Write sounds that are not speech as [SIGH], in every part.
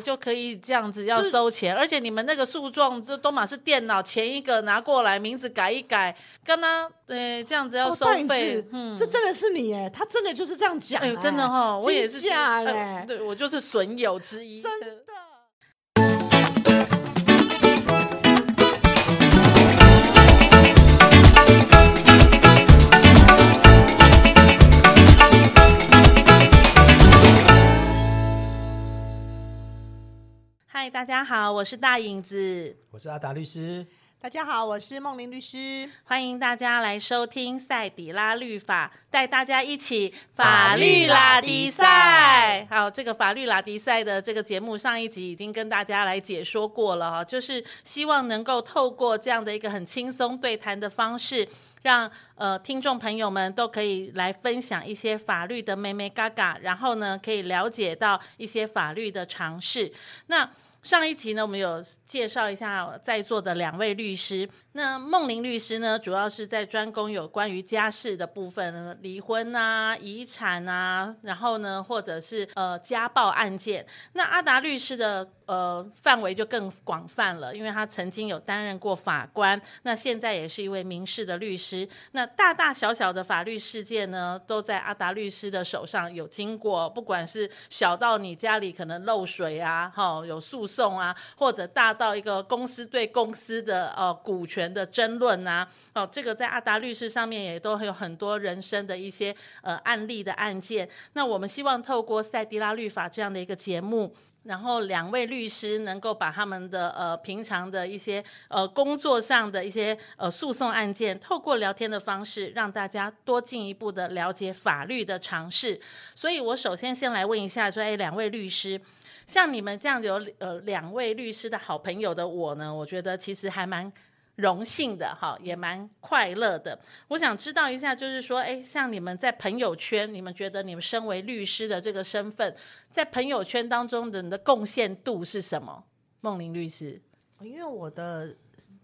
就可以这样子要收钱，而且你们那个诉状这都嘛是电脑前一个拿过来，名字改一改，跟他对这样子要收费，嗯，这真的是你哎，他真的就是这样讲，哎，真的哈，我也是对我就是损友之一，真的。嗨，大家好，我是大影子，我是阿达律师。大家好，我是梦玲律师。欢迎大家来收听赛底拉律法，带大家一起法律拉迪赛。好，这个法律拉迪赛的这个节目，上一集已经跟大家来解说过了哈，就是希望能够透过这样的一个很轻松对谈的方式。让呃听众朋友们都可以来分享一些法律的妹妹嘎嘎，然后呢可以了解到一些法律的常识。那上一集呢，我们有介绍一下在座的两位律师。那梦玲律师呢，主要是在专攻有关于家事的部分，离婚啊、遗产啊，然后呢，或者是呃家暴案件。那阿达律师的呃范围就更广泛了，因为他曾经有担任过法官，那现在也是一位民事的律师。那大大小小的法律事件呢，都在阿达律师的手上有经过，不管是小到你家里可能漏水啊，哈，有诉讼啊，或者大到一个公司对公司的呃股权。的争论啊，哦，这个在阿达律师上面也都有很多人生的一些呃案例的案件。那我们希望透过赛迪拉律法这样的一个节目，然后两位律师能够把他们的呃平常的一些呃工作上的一些呃诉讼案件，透过聊天的方式，让大家多进一步的了解法律的常识。所以我首先先来问一下，说，哎，两位律师，像你们这样子有呃两位律师的好朋友的我呢，我觉得其实还蛮。荣幸的哈，也蛮快乐的。我想知道一下，就是说，哎，像你们在朋友圈，你们觉得你们身为律师的这个身份，在朋友圈当中的你的贡献度是什么？梦玲律师，因为我的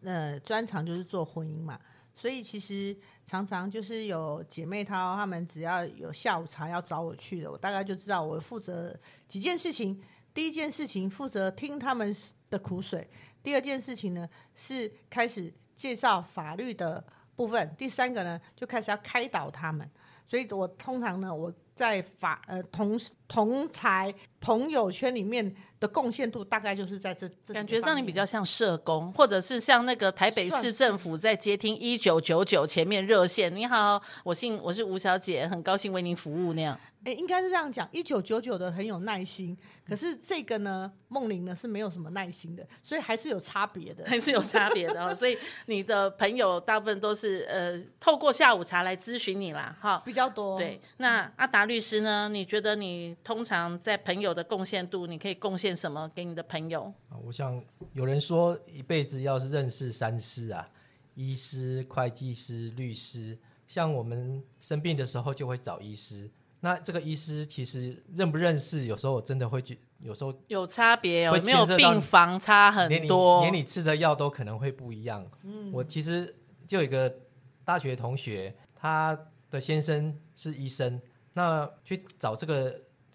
呃专长就是做婚姻嘛，所以其实常常就是有姐妹淘她们只要有下午茶要找我去的，我大概就知道我负责几件事情。第一件事情负责听他们的苦水。第二件事情呢，是开始介绍法律的部分。第三个呢，就开始要开导他们。所以我通常呢，我在法呃同同才朋友圈里面的贡献度，大概就是在这。这感觉上你比较像社工，或者是像那个台北市政府在接听一九九九前面热线。你好，我姓我是吴小姐，很高兴为您服务那样。诶，应该是这样讲，一九九九的很有耐心，可是这个呢，梦玲呢是没有什么耐心的，所以还是有差别的，还是有差别的哦。所以你的朋友大部分都是呃透过下午茶来咨询你啦，哈，比较多。对，那阿达律师呢？你觉得你通常在朋友的贡献度，你可以贡献什么给你的朋友？我想有人说一辈子要是认识三师啊，医师、会计师、律师，像我们生病的时候就会找医师。那这个医师其实认不认识，有时候我真的会觉，有时候有差别，有没有病房差很多，连你吃的药都可能会不一样。嗯，我其实就有一个大学同学，他的先生是医生，那去找这个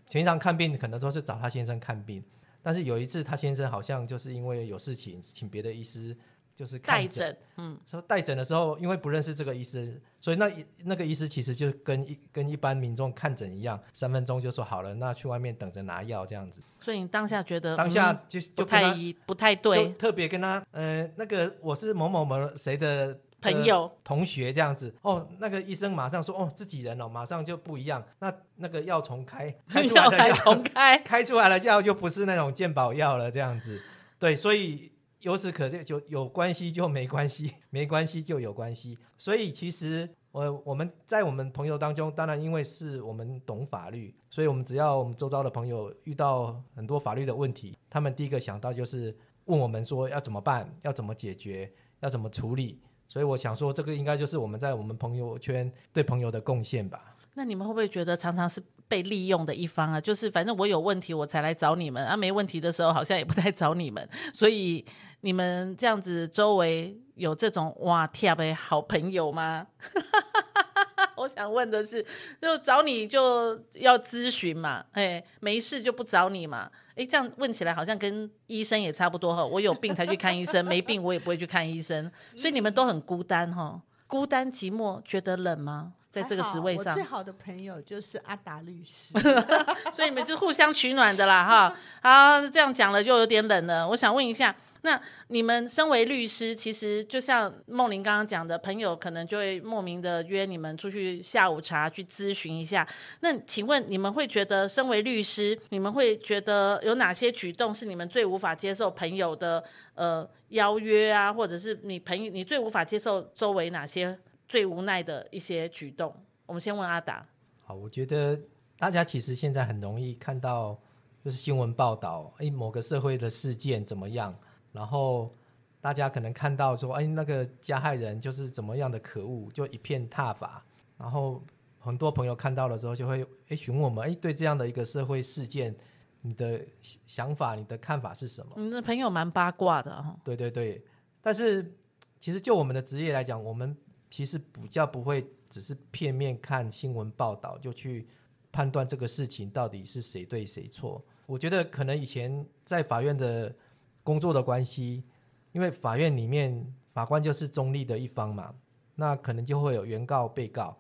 平常看病可能都是找他先生看病，但是有一次他先生好像就是因为有事情，请别的医师。就是看诊，嗯，说带诊的时候，因为不认识这个医师，所以那那个医师其实就跟一跟一般民众看诊一样，三分钟就说好了，那去外面等着拿药这样子。所以你当下觉得当下就、嗯、就不太不太对，特别跟他，呃，那个我是某某某谁的朋友同学这样子。哦，那个医生马上说，哦，自己人哦，马上就不一样。那那个药重开，[LAUGHS] 开出来的药重开，[LAUGHS] 开出来的药就不是那种健保药了这样子。对，所以。由此可见，就有关系就没关系，[LAUGHS] 没关系就有关系。所以其实我我们在我们朋友当中，当然因为是我们懂法律，所以我们只要我们周遭的朋友遇到很多法律的问题，他们第一个想到就是问我们说要怎么办，要怎么解决，要怎么处理。所以我想说，这个应该就是我们在我们朋友圈对朋友的贡献吧。那你们会不会觉得常常是被利用的一方啊？就是反正我有问题我才来找你们，啊没问题的时候好像也不太找你们，所以。你们这样子，周围有这种哇天的好朋友吗？[LAUGHS] 我想问的是，就找你就要咨询嘛，哎，没事就不找你嘛，哎，这样问起来好像跟医生也差不多哈。我有病才去看医生，没病我也不会去看医生，所以你们都很孤单哈，孤单寂寞，觉得冷吗？在这个职位上，我最好的朋友就是阿达律师，[LAUGHS] 所以你们就互相取暖的啦哈。好，这样讲了就有点冷了。我想问一下，那你们身为律师，其实就像梦玲刚刚讲的，朋友可能就会莫名的约你们出去下午茶去咨询一下。那请问你们会觉得，身为律师，你们会觉得有哪些举动是你们最无法接受朋友的呃邀约啊，或者是你朋友你最无法接受周围哪些？最无奈的一些举动，我们先问阿达。好，我觉得大家其实现在很容易看到，就是新闻报道，哎，某个社会的事件怎么样，然后大家可能看到说，哎，那个加害人就是怎么样的可恶，就一片挞伐。然后很多朋友看到了之后，就会哎询问我们，哎，对这样的一个社会事件，你的想法、你的看法是什么？你的朋友蛮八卦的哈。对对对，但是其实就我们的职业来讲，我们。其实比较不会只是片面看新闻报道就去判断这个事情到底是谁对谁错。我觉得可能以前在法院的工作的关系，因为法院里面法官就是中立的一方嘛，那可能就会有原告、被告。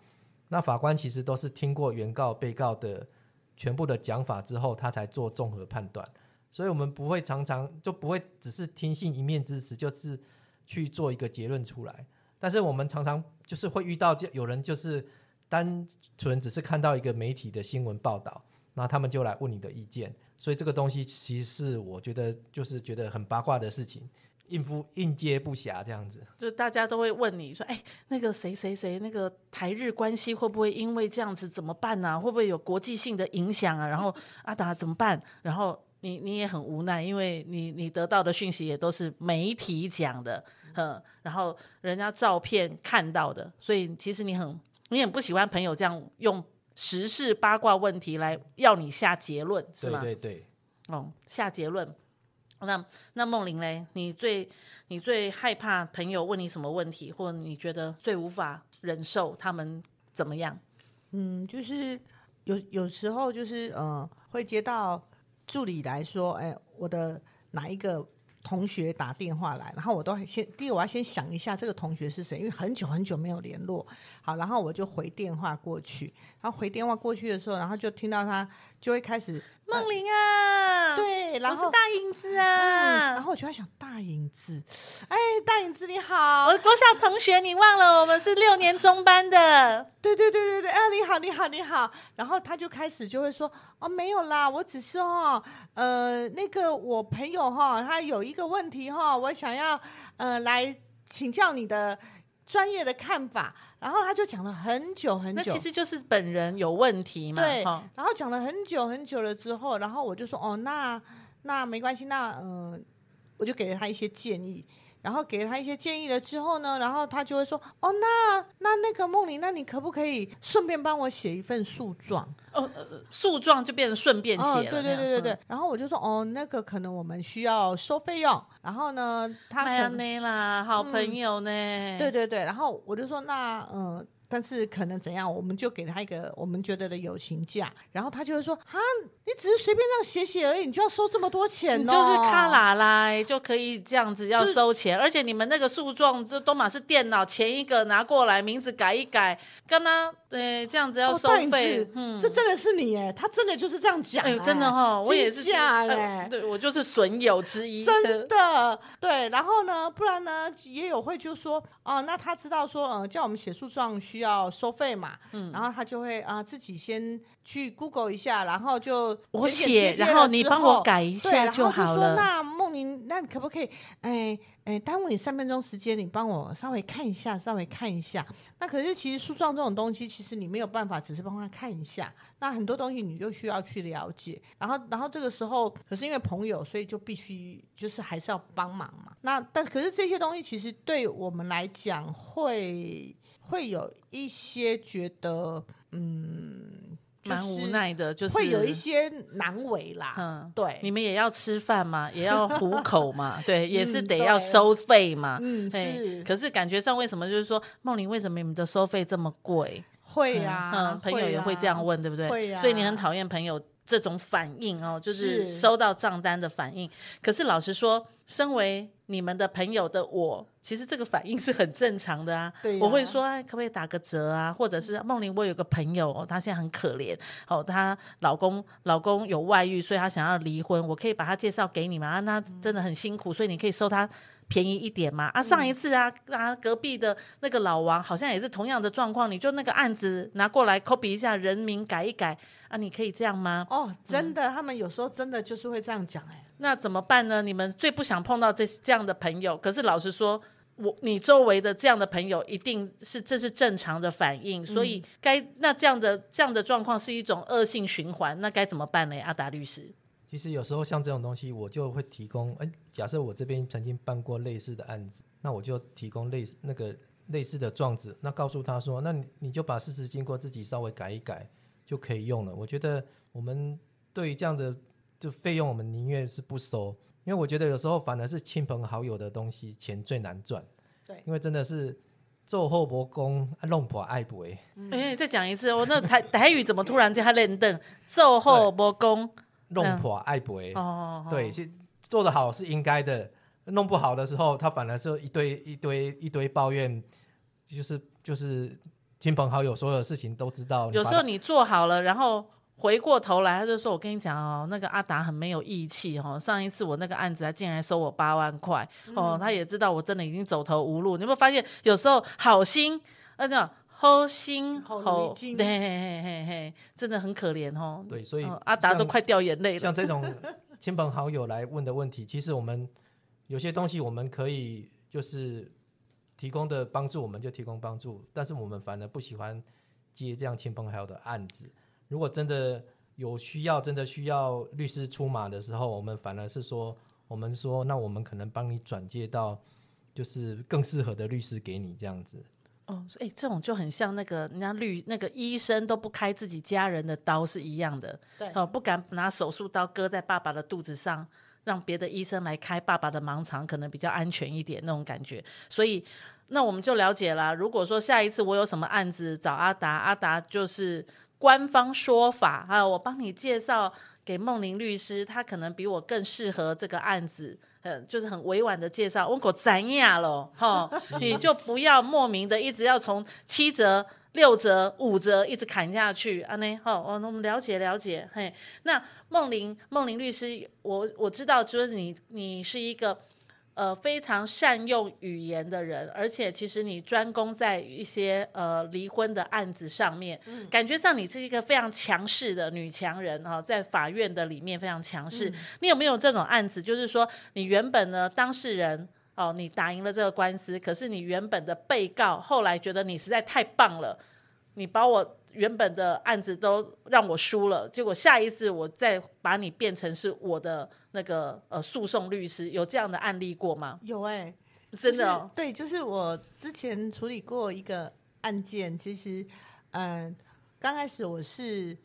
那法官其实都是听过原告、被告的全部的讲法之后，他才做综合判断。所以我们不会常常就不会只是听信一面之词，就是去做一个结论出来。但是我们常常就是会遇到，就有人就是单纯只是看到一个媒体的新闻报道，那他们就来问你的意见，所以这个东西其实是我觉得就是觉得很八卦的事情，应付应接不暇这样子。就大家都会问你说，哎，那个谁谁谁，那个台日关系会不会因为这样子怎么办呢、啊？会不会有国际性的影响啊？然后阿达怎么办？然后你你也很无奈，因为你你得到的讯息也都是媒体讲的。嗯，然后人家照片看到的，所以其实你很你很不喜欢朋友这样用时事八卦问题来要你下结论，是吗？对对对，哦，下结论。那那梦玲嘞，你最你最害怕朋友问你什么问题，或者你觉得最无法忍受他们怎么样？嗯，就是有有时候就是呃，会接到助理来说，哎，我的哪一个？同学打电话来，然后我都先第一个我要先想一下这个同学是谁，因为很久很久没有联络。好，然后我就回电话过去，然后回电话过去的时候，然后就听到他就会开始。梦玲啊，对，然后我是大影子啊，嗯，然后我就在想大影子，哎，大影子你好，我。国小同学，你忘了我们是六年中班的，对对对对对，哎，你好你好你好，然后他就开始就会说，哦，没有啦，我只是哈，呃，那个我朋友哈，他有一个问题哈，我想要呃来请教你的专业的看法。然后他就讲了很久很久，那其实就是本人有问题嘛。对，然后讲了很久很久了之后，然后我就说哦，那那没关系，那嗯、呃，我就给了他一些建议。然后给了他一些建议了之后呢，然后他就会说：“哦，那那那个梦玲，那你可不可以顺便帮我写一份诉状？哦，呃、诉状就变成顺便写了。哦、对对对对对。嗯、然后我就说：哦，那个可能我们需要收费用。然后呢，他没有啦，好朋友呢、嗯。对对对。然后我就说：那嗯。”但是可能怎样，我们就给他一个我们觉得的友情价，然后他就会说啊，你只是随便这样写写而已，你就要收这么多钱哦？你就是卡拉来，就可以这样子要收钱，而且你们那个诉状这都嘛是电脑前一个拿过来，名字改一改，跟他对这样子要收费，嗯，这真的是你哎，他真的就是这样讲，哎，真的哈、哦，我也是对我就是损友之一，真的对，然后呢，不然呢也有会就说哦，那他知道说呃，叫我们写诉状需要。收费嘛，嗯，然后他就会啊自己先去 Google 一下，然后就我写，然后你帮我改一下就好了。那梦玲，那你可不可以哎哎耽误你三分钟时间，你帮我稍微看一下，稍微看一下。那可是其实诉状这种东西，其实你没有办法只是帮他看一下，那很多东西你就需要去了解。然后然后这个时候，可是因为朋友，所以就必须就是还是要帮忙嘛。那但可是这些东西其实对我们来讲会。会有一些觉得，嗯，蛮无奈的，就是会有一些难为啦。嗯，对，你们也要吃饭嘛，[LAUGHS] 也要糊口嘛，对，也是得要收费嘛。嗯，是。可是感觉上为什么就是说，梦玲为什么你们的收费这么贵？会呀、啊嗯，朋友也会这样问，啊、对不对？会呀、啊。所以你很讨厌朋友这种反应哦，就是收到账单的反应。可是老实说，身为你们的朋友的我，其实这个反应是很正常的啊。对啊，我会说，哎，可不可以打个折啊？或者是梦玲，我有个朋友，哦，她现在很可怜，哦，她老公老公有外遇，所以她想要离婚，我可以把她介绍给你吗？啊，那真的很辛苦，所以你可以收她便宜一点嘛？啊，上一次啊，啊，隔壁的那个老王好像也是同样的状况，你就那个案子拿过来 copy 一下，人名改一改啊，你可以这样吗？哦，真的，嗯、他们有时候真的就是会这样讲，哎。那怎么办呢？你们最不想碰到这这样的朋友，可是老实说，我你周围的这样的朋友一定是这是正常的反应，嗯、所以该那这样的这样的状况是一种恶性循环，那该怎么办呢？阿达律师，其实有时候像这种东西，我就会提供，哎，假设我这边曾经办过类似的案子，那我就提供类似那个类似的状子，那告诉他说，那你你就把事实经过自己稍微改一改就可以用了。我觉得我们对于这样的。就费用，我们宁愿是不收，因为我觉得有时候反而是亲朋好友的东西，钱最难赚。对，因为真的是做后伯公，弄破爱不为。哎，再讲一次，我那台台语怎么突然间他认凳？做后伯公，弄破爱不为。哦，对，其实做得好是应该的，弄不好的时候，他反而就一堆一堆一堆抱怨，就是就是亲朋好友所有的事情都知道。有时候你做好了，然后。回过头来，他就说：“我跟你讲哦，那个阿达很没有义气哦。上一次我那个案子，他竟然收我八万块哦。他也知道我真的已经走投无路。你有没有发现，有时候好心，那种好心好，对，嘿嘿嘿嘿，真的很可怜哦。对，所以阿达都快掉眼泪了。像这种亲朋好友来问的问题，其实我们有些东西我们可以就是提供的帮助，我们就提供帮助。但是我们反而不喜欢接这样亲朋好友的案子。”如果真的有需要，真的需要律师出马的时候，我们反而是说，我们说，那我们可能帮你转介到，就是更适合的律师给你这样子。哦，哎，这种就很像那个人家律那个医生都不开自己家人的刀是一样的。对，哦，不敢拿手术刀割在爸爸的肚子上，让别的医生来开爸爸的盲肠，可能比较安全一点那种感觉。所以，那我们就了解了。如果说下一次我有什么案子找阿达，阿达就是。官方说法啊，我帮你介绍给梦玲律师，他可能比我更适合这个案子，呃，就是很委婉的介绍。我可怎样了？哈，[LAUGHS] 你就不要莫名的一直要从七折、六折、五折一直砍下去啊！呢，好，我们了解了解。嘿，那梦玲梦玲律师，我我知道，就是你你是一个。呃，非常善用语言的人，而且其实你专攻在一些呃离婚的案子上面，嗯，感觉上你是一个非常强势的女强人哈，在法院的里面非常强势。嗯。你有没有这种案子？就是说，你原本呢当事人哦，你打赢了这个官司，可是你原本的被告后来觉得你实在太棒了，你把我。原本的案子都让我输了，结果下一次我再把你变成是我的那个呃诉讼律师，有这样的案例过吗？有哎、欸，真的、哦就是，对，就是我之前处理过一个案件，其实嗯、呃，刚开始我是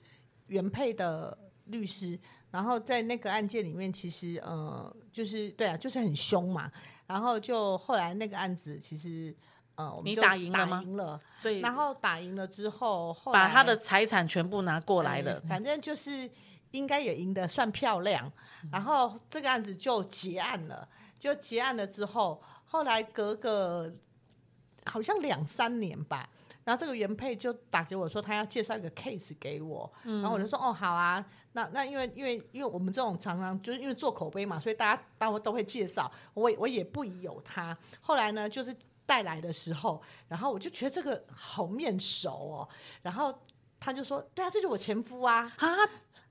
原配的律师，然后在那个案件里面，其实呃，就是对啊，就是很凶嘛，然后就后来那个案子其实。嗯，我们就你打赢了吗？赢了，所以然后打赢了之后，后把他的财产全部拿过来了。嗯、反正就是应该也赢得算漂亮，嗯。[LAUGHS] 然后这个案子就结案了。就结案了之后，后来隔个好像两三年吧，然后这个原配就打给我说，他要介绍一个 case 给我。嗯、然后我就说，哦，好啊。那那因为因为因为我们这种常常就是因为做口碑嘛，所以大家大家都会介绍。我我也不疑有他。后来呢，就是。带来的时候，然后我就觉得这个好面熟哦，然后他就说：“对啊，这就是我前夫啊！”啊，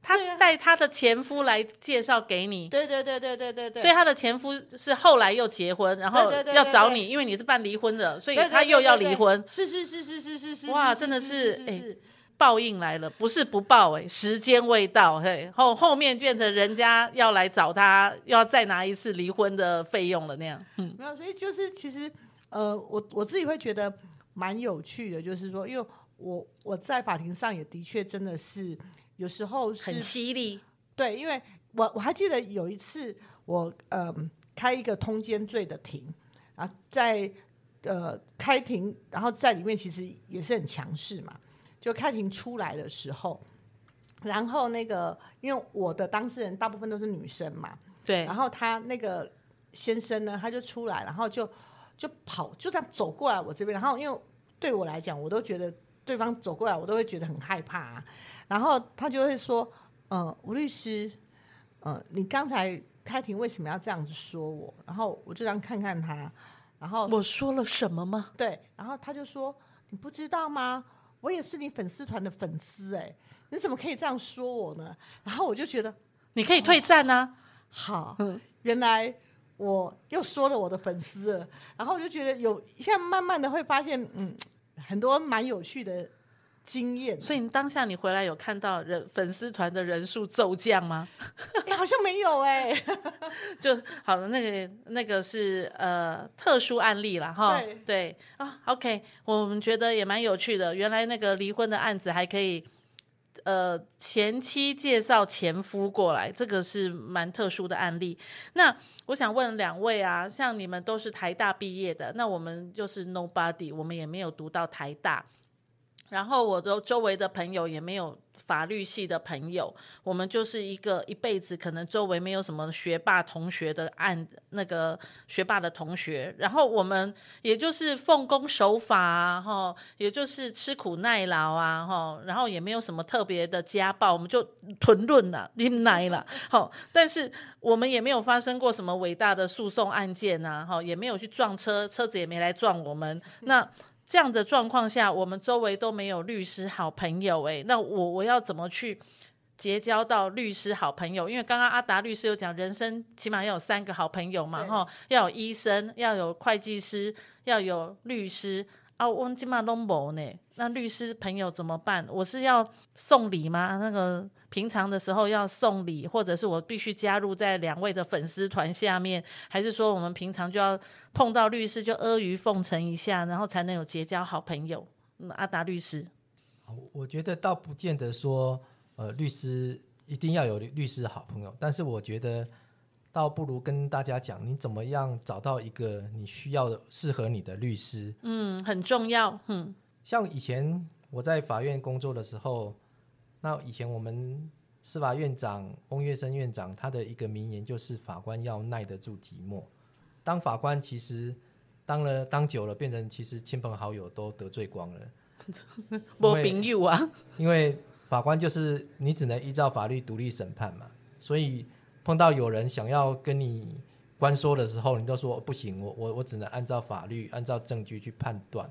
他带他的前夫来介绍给你，对对对对对对对，所以他的前夫是后来又结婚，然后要找你，因为你是办离婚的，所以他又要离婚。是是是是是是是，哇，真的是哎，报应来了，不是不报哎，时间未到嘿，后后面变成人家要来找他，要再拿一次离婚的费用了那样。嗯，没有，所以就是其实。呃，我我自己会觉得蛮有趣的，就是说，因为我我在法庭上也的确真的是有时候是很犀利，对，因为我我还记得有一次我呃开一个通奸罪的庭啊，在呃开庭，然后在里面其实也是很强势嘛，就开庭出来的时候，然后那个因为我的当事人大部分都是女生嘛，对，然后他那个先生呢，他就出来，然后就就跑，就这样走过来我这边，然后因为对我来讲，我都觉得对方走过来，我都会觉得很害怕啊，然后他就会说，嗯、呃，吴律师，嗯、呃，你刚才开庭为什么要这样子说我？然后我就这样看看他，然后我说了什么吗？对，然后他就说，你不知道吗？我也是你粉丝团的粉丝哎，你怎么可以这样说我呢？然后我就觉得你可以退战呢、啊。好，原来我又说了我的粉丝了，然后我就觉得有，现在慢慢的会发现，嗯，很多蛮有趣的经验。所以你当下你回来有看到人粉丝团的人数骤降吗？[LAUGHS] 好像没有哎、欸，[LAUGHS] 就好了。那个那个是呃特殊案例了哈。对对啊，OK，我们觉得也蛮有趣的。原来那个离婚的案子还可以。呃，前妻介绍前夫过来，这个是蛮特殊的案例。那我想问两位啊，像你们都是台大毕业的，那我们就是 nobody，我们也没有读到台大。然后我的周围的朋友也没有。法律系的朋友，我们就是一个一辈子可能周围没有什么学霸同学的案，那个学霸的同学，然后我们也就是奉公守法啊，哈，也就是吃苦耐劳啊，哈，然后也没有什么特别的家暴，我们就屯论了，拎奶了，好，但是我们也没有发生过什么伟大的诉讼案件呐，哈，也没有去撞车，车子也没来撞我们，那。这样的状况下，我们周围都没有律师好朋友诶，那我我要怎么去结交到律师好朋友？因为刚刚阿达律师有讲，人生起码要有三个好朋友嘛，哈，要有医生，要有会计师，要有律师。啊，我们起码都没呢。那律师朋友怎么办？我是要送礼吗？那个平常的时候要送礼，或者是我必须加入在两位的粉丝团下面，还是说我们平常就要碰到律师就阿谀奉承一下，然后才能有结交好朋友？嗯，阿达律师，我觉得倒不见得说，呃，律师一定要有律师好朋友，但是我觉得。倒不如跟大家讲，你怎么样找到一个你需要的、适合你的律师？嗯，很重要。嗯，像以前我在法院工作的时候，那以前我们司法院长翁月生院长他的一个名言就是：法官要耐得住寂寞。当法官其实当了当久了，变成其实亲朋好友都得罪光了，[LAUGHS] 没朋友啊。因为法官就是你只能依照法律独立审判嘛，所以。碰到有人想要跟你关说的时候，你都说不行，我我我只能按照法律、按照证据去判断。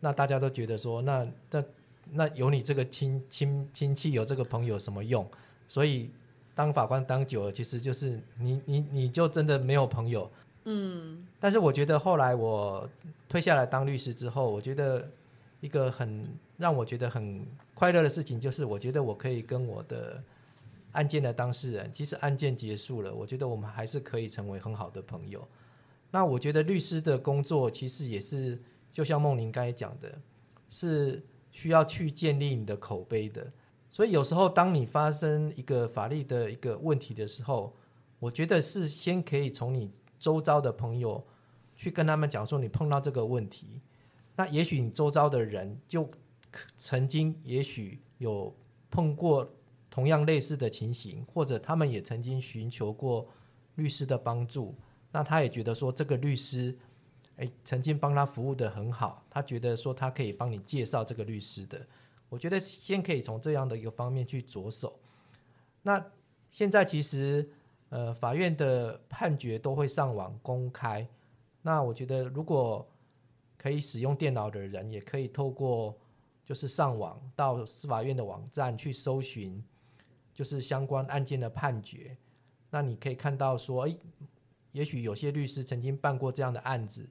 那大家都觉得说，那那那有你这个亲亲亲戚，有这个朋友什么用？所以当法官当久了，其实就是你你你就真的没有朋友。嗯。但是我觉得后来我退下来当律师之后，我觉得一个很让我觉得很快乐的事情，就是我觉得我可以跟我的。案件的当事人，即使案件结束了，我觉得我们还是可以成为很好的朋友。那我觉得律师的工作其实也是，就像梦玲刚才讲的，是需要去建立你的口碑的。所以有时候当你发生一个法律的一个问题的时候，我觉得是先可以从你周遭的朋友去跟他们讲说你碰到这个问题，那也许你周遭的人就曾经也许有碰过。同样类似的情形，或者他们也曾经寻求过律师的帮助，那他也觉得说这个律师，诶，曾经帮他服务得很好，他觉得说他可以帮你介绍这个律师的。我觉得先可以从这样的一个方面去着手。那现在其实，呃，法院的判决都会上网公开。那我觉得如果可以使用电脑的人，也可以透过就是上网到司法院的网站去搜寻。就是相关案件的判决，那你可以看到说，诶，也许有些律师曾经办过这样的案子，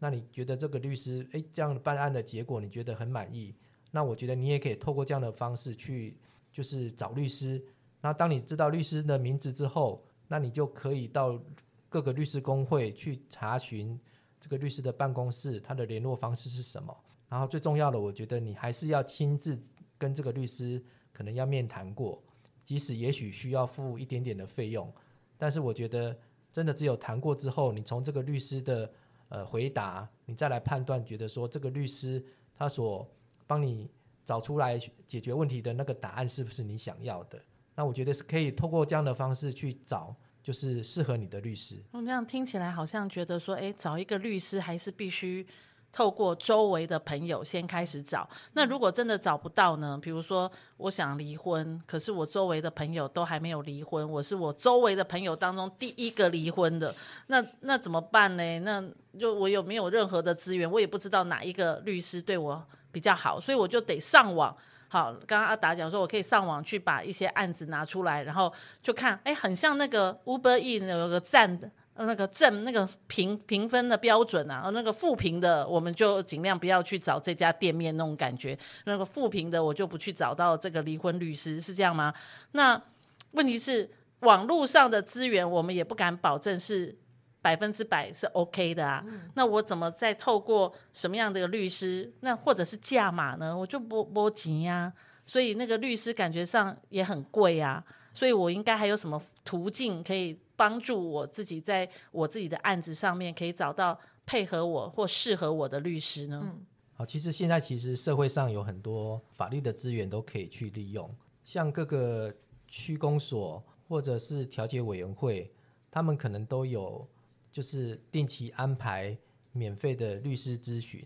那你觉得这个律师，诶，这样办案的结果你觉得很满意？那我觉得你也可以透过这样的方式去，就是找律师。那当你知道律师的名字之后，那你就可以到各个律师工会去查询这个律师的办公室，他的联络方式是什么。然后最重要的，我觉得你还是要亲自跟这个律师可能要面谈过。即使也许需要付一点点的费用，但是我觉得真的只有谈过之后，你从这个律师的呃回答，你再来判断，觉得说这个律师他所帮你找出来解决问题的那个答案是不是你想要的。那我觉得是可以透过这样的方式去找，就是适合你的律师。嗯，这样听起来好像觉得说，哎，找一个律师还是必须。透过周围的朋友先开始找，那如果真的找不到呢？比如说我想离婚，可是我周围的朋友都还没有离婚，我是我周围的朋友当中第一个离婚的，那那怎么办呢？那就我有没有任何的资源？我也不知道哪一个律师对我比较好，所以我就得上网。好，刚刚阿达讲说，我可以上网去把一些案子拿出来，然后就看，哎，很像那个 Uber Eats 有个站的。那个正那个评评分的标准啊，那个负评的，我们就尽量不要去找这家店面那种感觉。那个负评的，我就不去找到这个离婚律师，是这样吗？那问题是，网络上的资源，我们也不敢保证是百分之百是 OK 的啊。嗯、那我怎么再透过什么样的律师，那或者是价码呢？我就波波及呀。所以那个律师感觉上也很贵啊。所以我应该还有什么途径可以？帮助我自己在我自己的案子上面可以找到配合我或适合我的律师呢？嗯，好，其实现在其实社会上有很多法律的资源都可以去利用，像各个区公所或者是调解委员会，他们可能都有就是定期安排免费的律师咨询。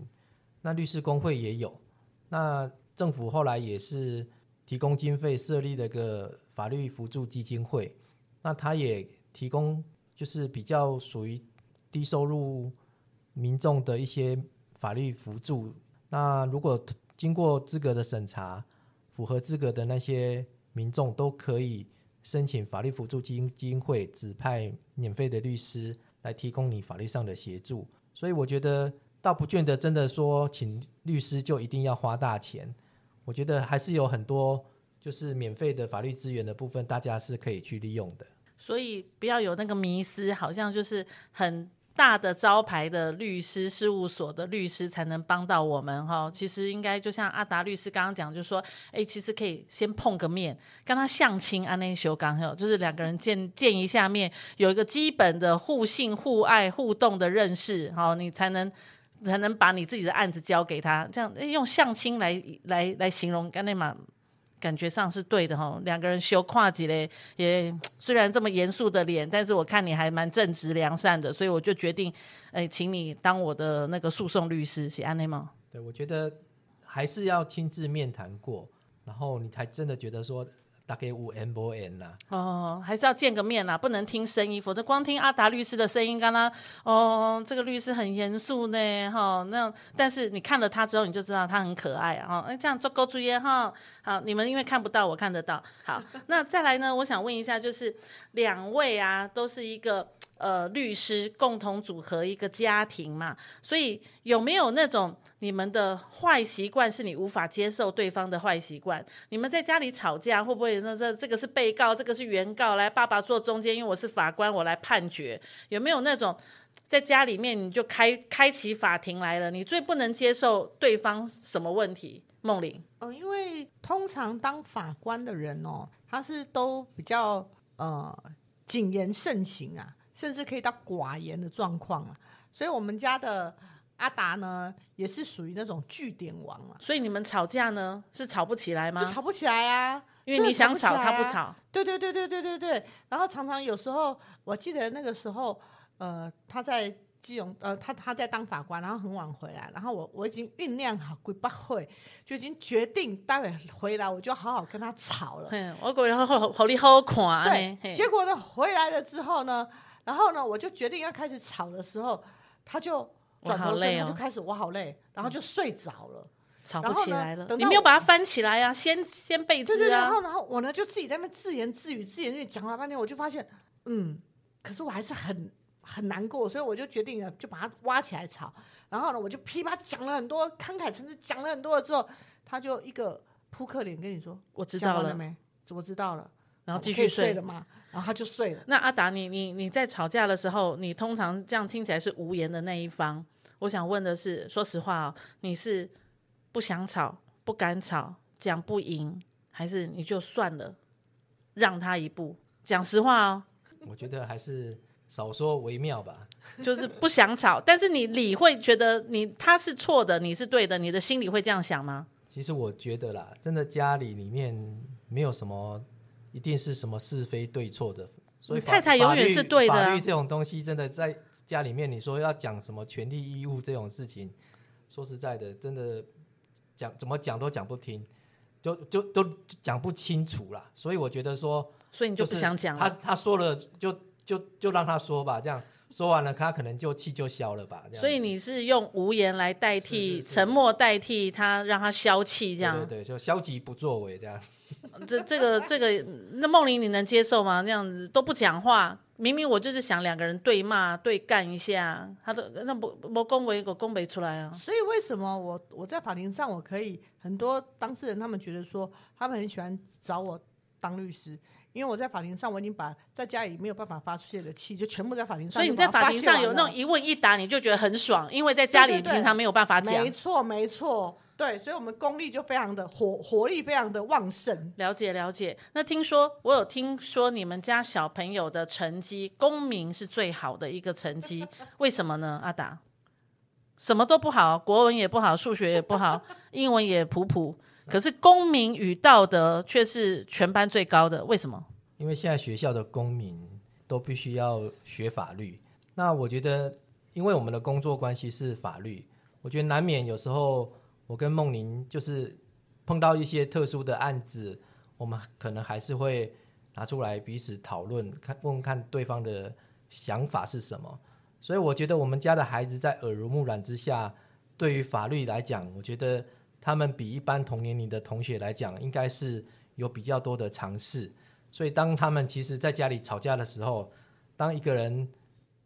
那律师工会也有，那政府后来也是提供经费设立了一个法律辅助基金会，那他也。提供就是比较属于低收入民众的一些法律辅助。那如果经过资格的审查，符合资格的那些民众都可以申请法律辅助基金基金会指派免费的律师来提供你法律上的协助。所以我觉得倒不见得真的说请律师就一定要花大钱。我觉得还是有很多就是免费的法律资源的部分，大家是可以去利用的。所以不要有那个迷思，好像就是很大的招牌的律师事务所的律师才能帮到我们哈。其实应该就像阿达律师刚刚讲，就是说，哎，其实可以先碰个面，跟他相亲，安内修刚有，就是两个人见见一下面，有一个基本的互信、互爱、互动的认识，好，你才能才能把你自己的案子交给他。这样用相亲来来来形容，干那嘛。感觉上是对的哈，两个人修跨级嘞，也虽然这么严肃的脸，但是我看你还蛮正直良善的，所以我就决定，哎，请你当我的那个诉讼律师，是安内吗？对，我觉得还是要亲自面谈过，然后你才真的觉得说。大概五 N 不 N 啦，哦，还是要见个面啦，不能听声音，否则光听阿达律师的声音，刚刚哦，这个律师很严肃呢，哈、那但是你看了他之后，你就知道他很可爱啊，哎、哦，这样做够注意哈，好，你们因为看不到，我看得到，好，那再来呢，我想问一下，就是两位啊，都是一个。呃，律师共同组合一个家庭嘛，所以有没有那种你们的坏习惯是你无法接受对方的坏习惯？你们在家里吵架会不会？那这这个是被告，这个是原告，来爸爸坐中间，因为我是法官，我来判决。有没有那种在家里面你就开开启法庭来了？你最不能接受对方什么问题？梦玲，嗯、呃，因为通常当法官的人哦，他是都比较呃谨言慎行啊。甚至可以到寡言的状况啊，所以我们家的阿达呢，也是属于那种据点王啊。所以你们吵架呢，是吵不起来吗？就吵不起来啊，因为你想吵，他不吵。对对对对对对对。然后常常有时候，我记得那个时候，呃，他在。基隆，呃，他他在当法官，然后很晚回来，然后我我已经酝酿好鬼八会，就已经决定待会回来我就好好跟他吵了。我果然好好你好看。对，结果呢，回来了之后呢，然后呢，我就决定要开始吵的时候，他就转头睡，他就开始我好累，然后就睡着了，吵不起来了。你没有把它翻起来呀？先先被子啊。对对，然后然后我呢就自己在那边自言自语，自言自语讲了半天，我就发现，嗯，可是我还是很。很难过，所以我就决定了，就把它挖起来吵。然后呢，我就噼啪讲了很多，慷慨陈词讲了很多了之后，他就一个扑克脸跟你说：“我知道了，了没？我知道了。”然后继续睡了嘛。然后他就睡了。那阿达，你你你在吵架的时候，你通常这样听起来是无言的那一方。我想问的是，说实话哦，你是不想吵、不敢吵、讲不赢，还是你就算了，让他一步？讲实话哦。[LAUGHS] 我觉得还是。少说为妙吧，就是不想吵，但是你理会觉得你他是错的，你是对的，你的心里会这样想吗？其实我觉得啦，真的家里里面没有什么一定是什么是非对错的，所以太太永远是对的。法律这种东西，真的在家里面，你说要讲什么权利义务这种事情，说实在的，真的讲怎么讲都讲不听，就就都讲不清楚啦。所以我觉得说，所以你就不想讲了。他他说了，就就就让他说吧，这样。说完了，他可能就气就消了吧。所以你是用无言来代替，沉默代替他，让他消气，这样。对对，对，就消极不作为这样。[LAUGHS] 这这个这个，那梦玲你能接受吗？那样子都不讲话，明明我就是想两个人对骂对干一下，他都那不不恭维我恭维出来啊。所以为什么我我在法庭上我可以很多当事人他们觉得说他们很喜欢找我当律师。因为我在法庭上，我已经把在家里没有办法发出去的气，就全部在法庭上。所以你在法庭上有那种一问一答，你就觉得很爽，因为在家里平常没有办法讲。没错，没错，对，所以我们功力就非常的活，活力非常的旺盛。了解，了解。那听说我有听说你们家小朋友的成绩，公民是最好的一个成绩，为什么呢？阿达，什么都不好，国文也不好，数学也不好，英文也普普。可是公民与道德却是全班最高的，为什么？因为现在学校的公民都必须要学法律。那我觉得，因为我们的工作关系是法律，我觉得难免有时候我跟梦玲就是碰到一些特殊的案子，我们可能还是会拿出来彼此讨论，看问问看对方的想法是什么。所以我觉得我们家的孩子在耳濡目染之下，对于法律来讲，我觉得。他们比一般同年龄的同学来讲，应该是有比较多的尝试。所以，当他们其实在家里吵架的时候，当一个人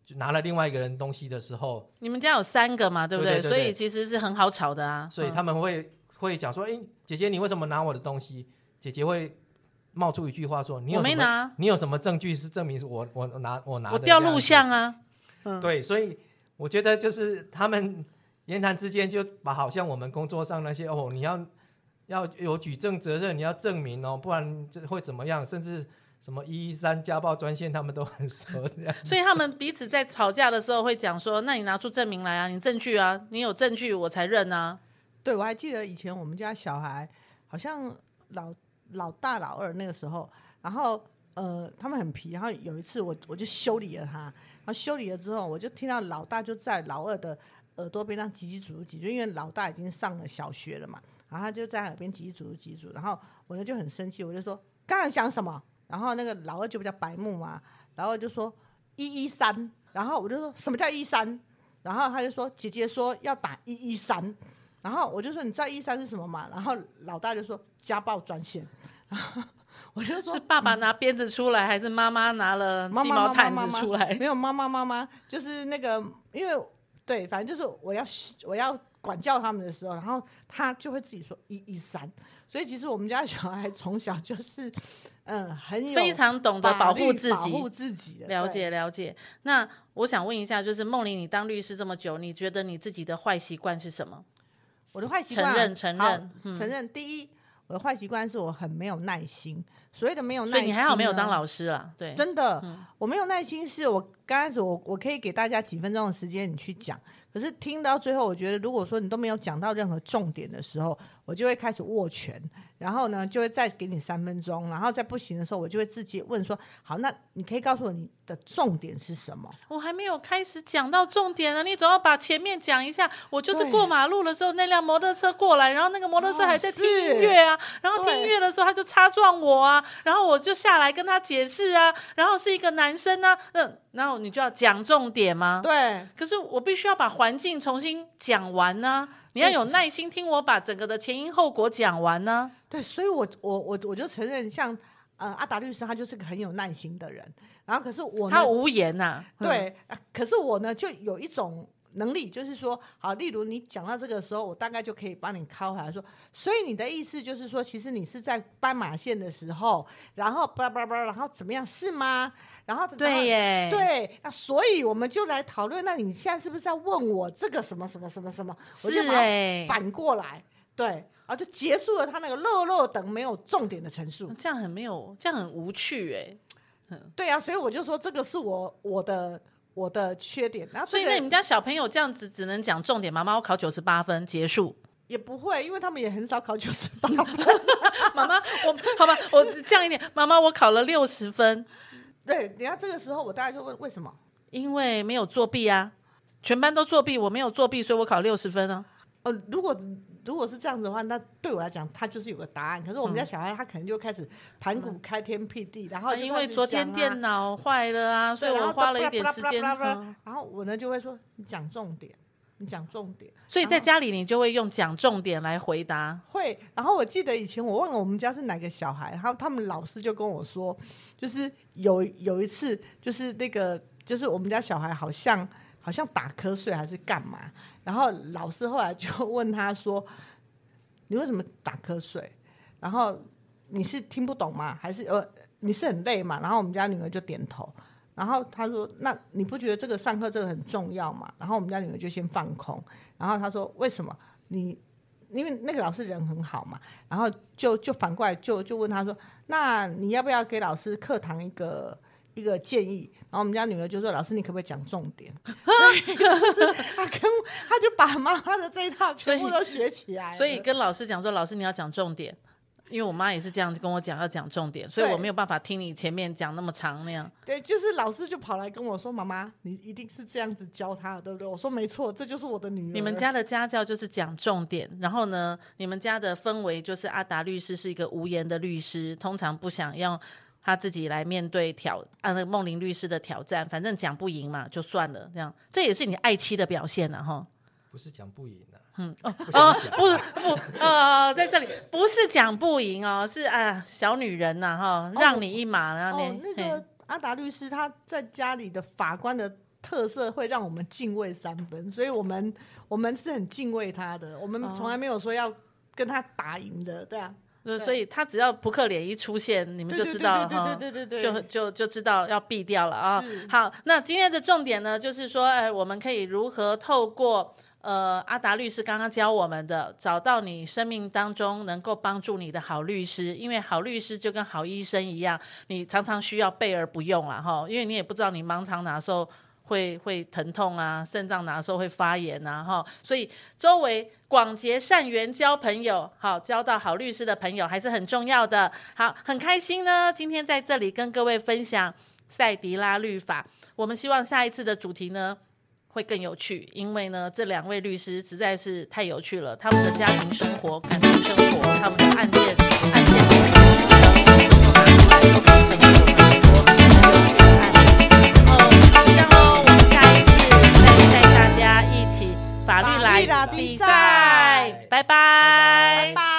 就拿了另外一个人东西的时候，你们家有三个嘛，对不对？对对对对，所以其实是很好吵的啊。所以他们会、嗯、会讲说：“哎，姐姐，你为什么拿我的东西？”姐姐会冒出一句话说：“你有没拿。你有什么证据是证明是我我拿我拿的？我调录像啊。嗯”对，所以我觉得就是他们。言谈之间就把好像我们工作上那些哦，你要要有举证责任，你要证明哦，不然这会怎么样？甚至什么一一三家暴专线，他们都很熟这样。[LAUGHS] 所以他们彼此在吵架的时候会讲说：“那你拿出证明来啊，你证据啊，你有证据我才认啊。”对，我还记得以前我们家小孩好像老老大老二那个时候，然后呃他们很皮，然后有一次我我就修理了他，然后修理了之后，我就听到老大就在老二的。耳朵边上叽叽喳喳叽，就因为老大已经上了小学了嘛，然后他就在耳边叽叽喳喳叽喳，然后我呢就很生气，我就说刚刚想什么？然后那个老二就比较白目嘛，然后就说一一三，然后我就说什么叫一三？然后他就说姐姐说要打一一三，然后我就说你知道一三是什么吗？然后老大就说家暴专线，然后我就说 [LAUGHS] 是爸爸拿鞭子出来，嗯、还是妈妈拿了鸡毛掸子出来？没有妈妈妈妈，就是那个因为。对，反正就是我要我要管教他们的时候，然后他就会自己说一一三，所以其实我们家小孩从小就是，嗯，很有非常懂得保护自己，保护自己的。了解了解。那我想问一下，就是梦玲，你当律师这么久，你觉得你自己的坏习惯是什么？我的坏习惯，承认承认、嗯、承认。第一，我的坏习惯是我很没有耐心。所谓的没有耐心，你还好没有当老师了，对，真的，嗯、我没有耐心，是我刚开始我我可以给大家几分钟的时间你去讲，可是听到最后，我觉得如果说你都没有讲到任何重点的时候，我就会开始握拳。然后呢，就会再给你三分钟，然后再不行的时候，我就会自己问说：“好，那你可以告诉我你的重点是什么？”我还没有开始讲到重点呢，你总要把前面讲一下。我就是过马路的时候，那辆摩托车过来，然后那个摩托车还在听音乐啊，然后听音乐的时候他就擦撞我啊，然后我就下来跟他解释啊，然后是一个男生啊，那，然后你就要讲重点吗？对。可是我必须要把环境重新讲完呢。你要有耐心听我把整个的前因后果讲完呢。对，所以我我我我就承认，像呃阿达律师，他就是个很有耐心的人。然后可是我他无言呐、啊，对、嗯，可是我呢就有一种能力，就是说，好，例如你讲到这个时候，我大概就可以帮你敲回来说。所以你的意思就是说，其实你是在斑马线的时候，然后叭叭叭，然后怎么样，是吗？然后对耶，对，那所以我们就来讨论。那你现在是不是在问我这个什么什么什么什么？是哎，反过来，对，啊就结束了他那个乐乐等没有重点的陈述。这样很没有，这样很无趣哎。对啊，所以我就说这个是我我的我的缺点。然后、这个，所以那你们家小朋友这样子只能讲重点吗？妈妈，我考九十八分结束。也不会，因为他们也很少考九十八分。[LAUGHS] 妈妈，我好吧，我降一点。妈妈，我考了六十分。对，你看这个时候，我大概就问为什么？因为没有作弊啊，全班都作弊，我没有作弊，所以我考六十分啊。哦，如果如果是这样子的话，那对我来讲，他就是有个答案。可是我们家小孩，他可能就开始盘古开天辟地，嗯、然后、啊、因为昨天电脑坏了啊，所以我花了一点时间。然后我呢就会说，你讲重点。你讲重点，所以在家里你就会用讲重点来回答。会，然后我记得以前我问了我们家是哪个小孩，然后他们老师就跟我说，就是有有一次，就是那个，就是我们家小孩好像好像打瞌睡还是干嘛，然后老师后来就问他说：“ [LAUGHS] 你为什么打瞌睡？然后你是听不懂吗？还是呃你是很累吗？”然后我们家女儿就点头。然后他说：“那你不觉得这个上课这个很重要吗？”然后我们家女儿就先放空。然后他说：“为什么？你因为那个老师人很好嘛。”然后就就反过来就就问他说：“那你要不要给老师课堂一个一个建议？”然后我们家女儿就说：“老师，你可不可以讲重点？” [LAUGHS] 就是他跟他就把妈妈的这一套全部都学起来所，所以跟老师讲说：“老师，你要讲重点。”因为我妈也是这样子跟我讲，要讲重点，所以我没有办法听你前面讲那么长那样。对，就是老师就跑来跟我说：“妈妈，你一定是这样子教她的，对不对？”我说：“没错，这就是我的女儿。”你们家的家教就是讲重点，然后呢，你们家的氛围就是阿达律师是一个无言的律师，通常不想要他自己来面对挑啊那个梦玲律师的挑战，反正讲不赢嘛，就算了，这样这也是你爱妻的表现了哈。不是讲不赢。嗯哦哦不不呃在这里不是讲不赢哦是啊小女人呐哈让你一马然后哦那个阿达律师他在家里的法官的特色会让我们敬畏三分，所以我们我们是很敬畏他的，我们从来没有说要跟他打赢的，对啊，所以他只要扑克脸一出现，你们就知道哈，对对对对，就就就知道要避掉了啊。好，那今天的重点呢，就是说，哎，我们可以如何透过。呃，阿达律师刚刚教我们的，找到你生命当中能够帮助你的好律师，因为好律师就跟好医生一样，你常常需要备而不用啊，哈，因为你也不知道你盲肠哪时候会会疼痛啊，肾脏哪时候会发炎啊，哈，所以周围广结善缘，交朋友，好，交到好律师的朋友还是很重要的。好，很开心呢，今天在这里跟各位分享赛迪拉律法，我们希望下一次的主题呢。会更有趣，因为呢，这两位律师实在是太有趣了，他们的家庭生活、感情生活，他们的案件案件。努力来比赛，拜拜。